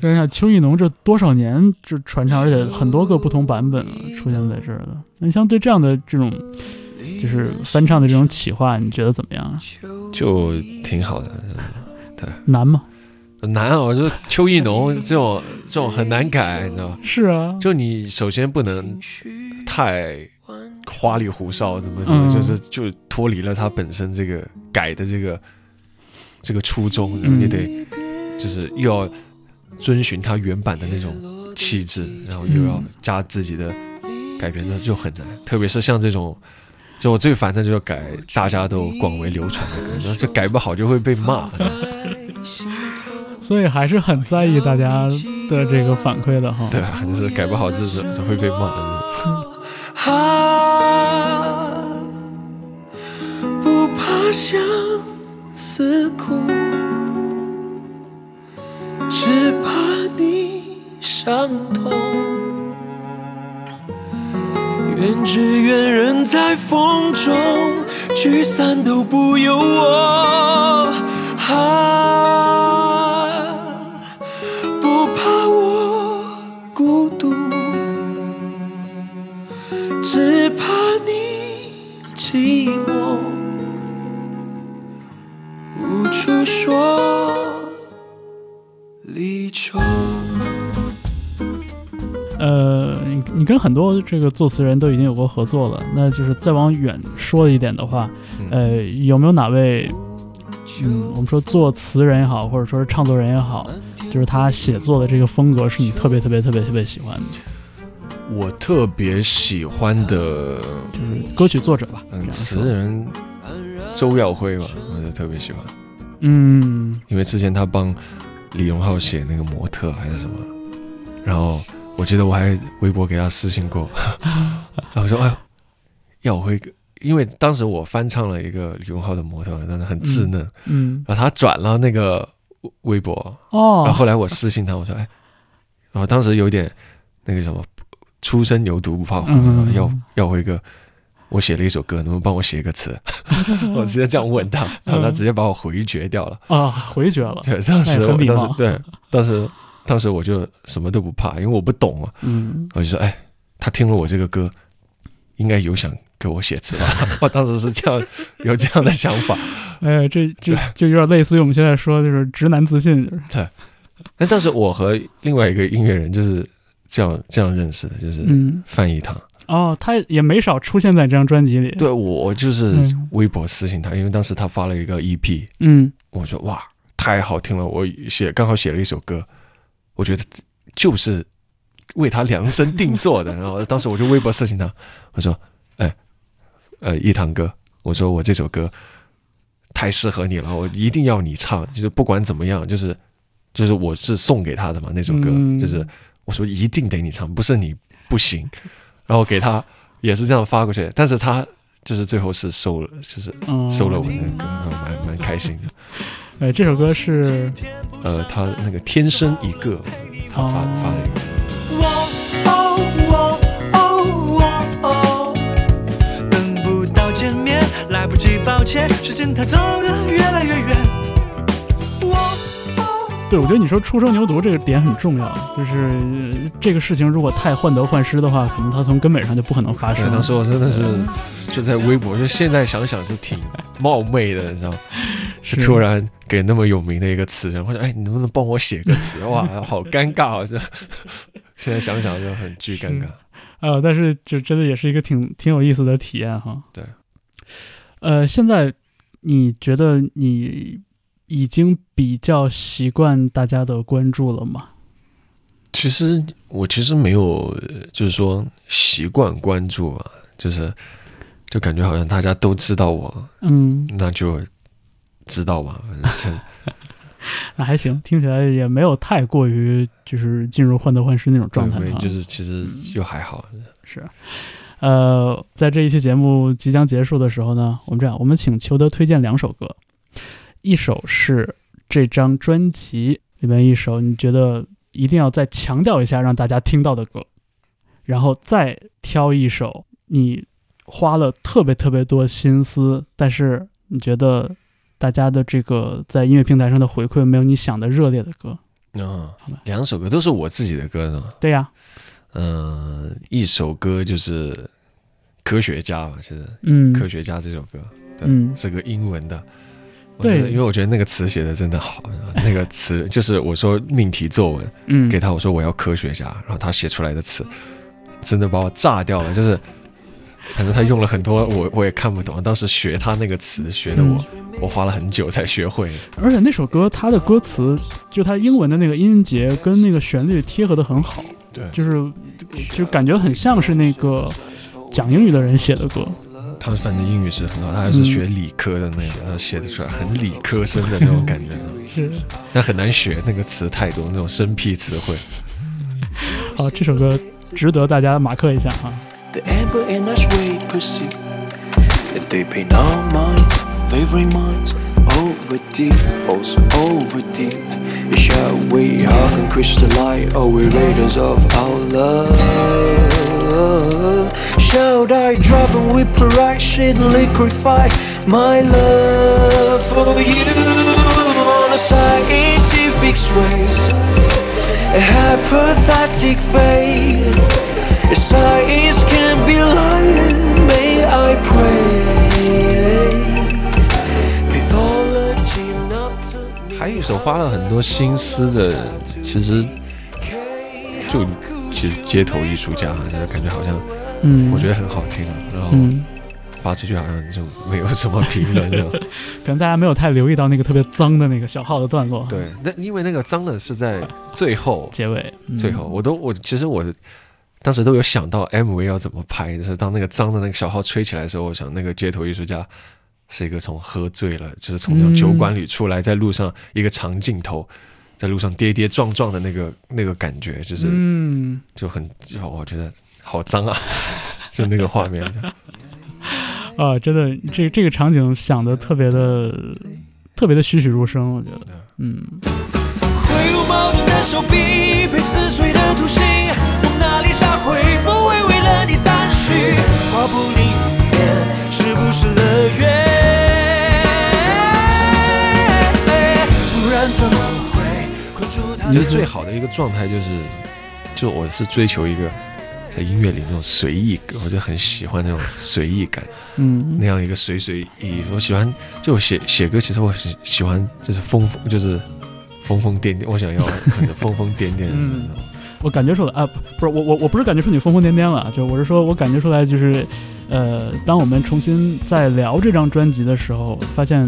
对像邱意浓这多少年这传唱，而且很多个不同版本出现在这儿的。那你像对这样的这种就是翻唱的这种企划，你觉得怎么样啊？就挺好的。对难吗？难啊！我说邱意浓这种这种很难改，你知道吗？是啊，就你首先不能太花里胡哨，怎么怎么，嗯就是就脱离了他本身这个改的这个这个初衷，嗯你得就是又要遵循它原版的那种气质，然后又要加自己的改编，那就很难。特别是像这种，就我最烦的就是改大家都广为流传的歌，那这改不好就会被骂。所以还是很在意大家的这个反馈的哈。对啊，就是改不好就是就会被骂的。啊，不怕相思苦，只怕你伤痛。愿只愿人在风中，聚散都不由我。啊，很多这个作词人都已经有过合作了，那就是再往远说一点的话，嗯。呃，有没有哪位，嗯，我们说作词人也好，或者说是唱作人也好，就是他写作的这个风格是你特别特别特别特别喜欢的，我特别喜欢的，就是歌曲作者吧，嗯，词，人周耀辉吧，我就特别喜欢，嗯。因为之前他帮李荣浩写那个模特还是什么，然后我记得我还微博给他私信过，然后我说哎呦，耀辉哥，因为当时我翻唱了一个李荣浩的模特，但是很稚嫩，嗯，然后他转了那个微博，然后哦，后来我私信他，我说哎，然后当时有点那个什么，初生牛犊不怕虎，嗯耀耀辉哥，我写了一首歌，能不能帮我写一个词？我直接这样问他，然后他直接把我回绝掉了。啊，回绝了，对，当时当时对，当时当时我就什么都不怕，因为我不懂嘛，嗯，我就说哎，他听了我这个歌，应该有想给我写词吧？我当时是这样 有这样的想法。哎，这这就有点类似于我们现在说就是直男自信，就是。但当时我和另外一个音乐人就是这样这样认识的，就是嗯，范逸堂。哦，他也没少出现在这张专辑里，对我我就是嗯。微博私信他，因为当时他发了一个 EP，嗯。我说哇太好听了，我写刚好写了一首歌，我觉得就是为他量身定做的。然后当时我就微博私信他，我说哎呃一堂哥，我说我这首歌太适合你了，我一定要你唱，就是不管怎么样，就是就是我是送给他的嘛那首歌，嗯就是我说一定得你唱，不是你不行。然后给他也是这样发过去，但是他就是最后是收了，就是嗯，收了我那个歌，然后蛮蛮开心的。哎，这首歌是呃，他那个天生一个，他发哦发的一个，我哦我哦哦哦，等不到见面，来不及抱歉，时间它走得越来越远。对，我觉得你说初生牛犊这个点很重要，就是呃这个事情如果太患得患失的话，可能它从根本上就不可能发对，生。当时我真的是 就在微博，就现在想想是挺 冒昧的，你知道吗？是突然给那么有名的一个词人，或者哎，你能不能帮我写个词？哇，好尴尬啊！这现在想想就很巨尴尬。呃，但是就真的也是一个挺挺有意思的体验哈。对，呃，现在你觉得你已经比较习惯大家的关注了吗？其实我其实没有，呃就是说习惯关注啊，就是就感觉好像大家都知道我，嗯，那就知道吧，反正。是 那还行，听起来也没有太过于就是进入患得患失那种状态就是其实就还好。是，呃，在这一期节目即将结束的时候呢，我们这样，我们请裘德推荐两首歌，一首是这张专辑里面一首你觉得一定要再强调一下让大家听到的歌，然后再挑一首你花了特别特别多心思，但是你觉得大家的这个在音乐平台上的回馈没有你想的热烈的歌。嗯好吧，两首歌都是我自己的歌呢。对呀，嗯，一首歌就是《科学家》吧，其实《嗯科学家》这首歌，对，嗯是个英文的。我对因为我觉得那个词写的真的好，那个词就是我说命题作文嗯给他，我说我要科学家，然后他写出来的词真的把我炸掉了，就是反正他用了很多我我也看不懂，当时学他那个词学的我、我花了很久才学会。而且那首歌它的歌词，就它英文的那个音节跟那个旋律贴合的很好，对，就是就感觉很像是那个讲英语的人写的歌。他反正英语是很好，他还是学理科的那个，他写得出来很理科生的那种感觉，是，但很难学，那个词太多，那种生僻词汇。好，这首歌值得大家马克一下哈。The amber and ash we proceed. Deep in our minds, wavering minds, over deep, also over deep. Shall we hug and crystallize? Are we raiders of our love? Shall I drop and vaporize and liquefy my love for you on a scientific way? A hypothetic fate. Science can be lying, may I pray. Pathology not to me. 还有一首花了很多心思的，其实就 其实街头艺术家，就是感觉好像嗯，我觉得很好听，然后嗯，发出去好像就没有什么评论。可能大家没有太留意到那个特别脏的那个小号的段落，，对，那因为那个脏的是在最后，结尾，嗯最后我都我其实我当时都有想到 MV 要怎么拍，就是当那个脏的那个小号吹起来的时候，我想那个街头艺术家是一个从喝醉了，就是从那种酒馆里出来，在路上一个长镜头。在路上跌跌撞撞的那个那个感觉，就是、嗯，就很，就我觉得好脏啊，就那个画面。啊，真的，这这个场景想的特别的特别的栩栩如生，我觉得，嗯，挥舞矛盾的手臂，被撕碎的图形，往哪里杀回？不会为了你赞许，话不是不是乐园？不然怎么会困住他的我觉得最好的一个状态就是，就我是追求一个在音乐里那种随意，我就很喜欢那种随意感，嗯那样一个随随意。我喜欢就我写写歌，其实我喜喜欢就是疯疯，就是疯疯癫癫，我想要很疯疯癫癫的那种。我感觉出来啊，不是我我我不是感觉出你疯疯癫癫了，就我是说我感觉出来就是，呃，当我们重新在聊这张专辑的时候，发现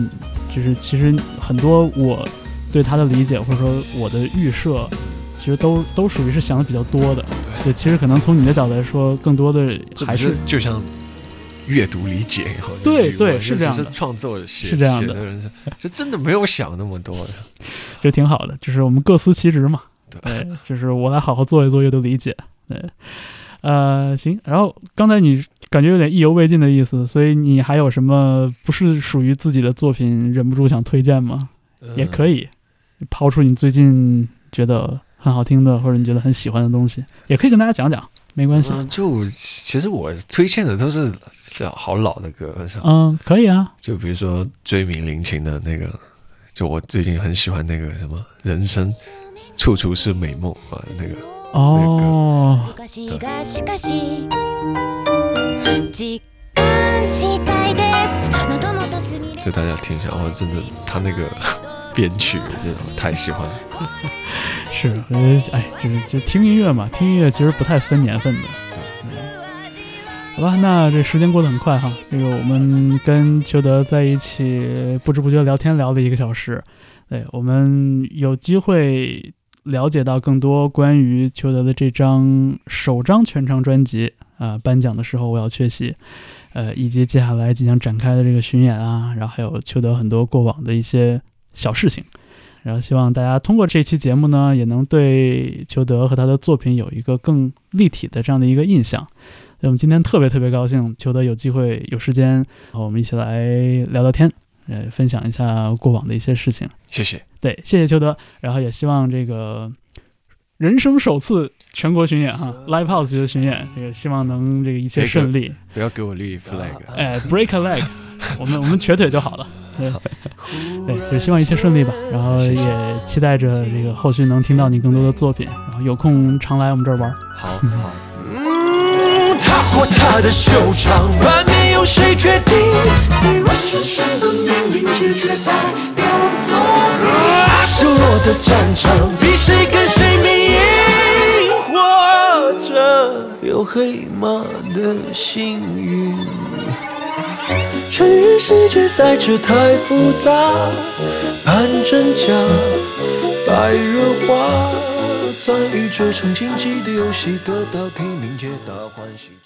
就是其实很多我对他的理解或者说我的预设，其实都都属于是想的比较多的。对其实可能从你的角度来说，更多的还是就像阅读理解以后，对对是这样的创作写是这样的就 真的没有想那么多的。就挺好的，就是我们各司其职嘛。对对，就是我来好好做一做阅读理解。对，呃，行。然后刚才你感觉有点意犹未尽的意思，所以你还有什么不是属于自己的作品，忍不住想推荐吗？也可以。以，抛出你最近觉得很好听的，或者你觉得很喜欢的东西，也可以跟大家讲讲，没关系。嗯，就其实我推荐的都是好好老的歌，像嗯，可以啊。就比如说追名林檎的那个，就我最近很喜欢那个什么“人生处处是美梦”啊，那个哦，難しいがしかし実感したいです喉元過ぎれ就大家听一下，我真的他那个 编曲，真的太喜欢了。是，我觉得，哎，就是就听音乐嘛，听音乐其实不太分年份的。嗯好吧，那这时间过得很快哈。这个我们跟裘德在一起，不知不觉聊天聊了一个小时。对我们有机会了解到更多关于裘德的这张首张全长专辑啊、颁奖的时候我要缺席，呃，以及接下来即将展开的这个巡演啊，然后还有裘德很多过往的一些小事情。然后希望大家通过这期节目呢，也能对裘德和他的作品有一个更立体的这样的一个印象。所以我们今天特别特别高兴，裘德有机会有时间，和我们一起来聊聊天，呃，分享一下过往的一些事情。谢谢，对，谢谢裘德，然后也希望这个人生首次全国巡演哈，Live House 级的巡演，这个希望能这个一切顺利。不要给我立 flag。哎，break a leg，我们我们瘸腿就好了。对，对，就希望一切顺利吧。然后也期待着这个后续能听到你更多的作品。然后有空常来我们这儿玩。好好，嗯，他或她的秀场，外面由谁决定？非完全选的命令，直觉代表作啊，失落的战场，比谁跟谁没赢，或者有黑马的幸运。成人世界赛制太复杂，扮真假，白热化，参与这场竞技的游戏，得到提名，皆大欢喜。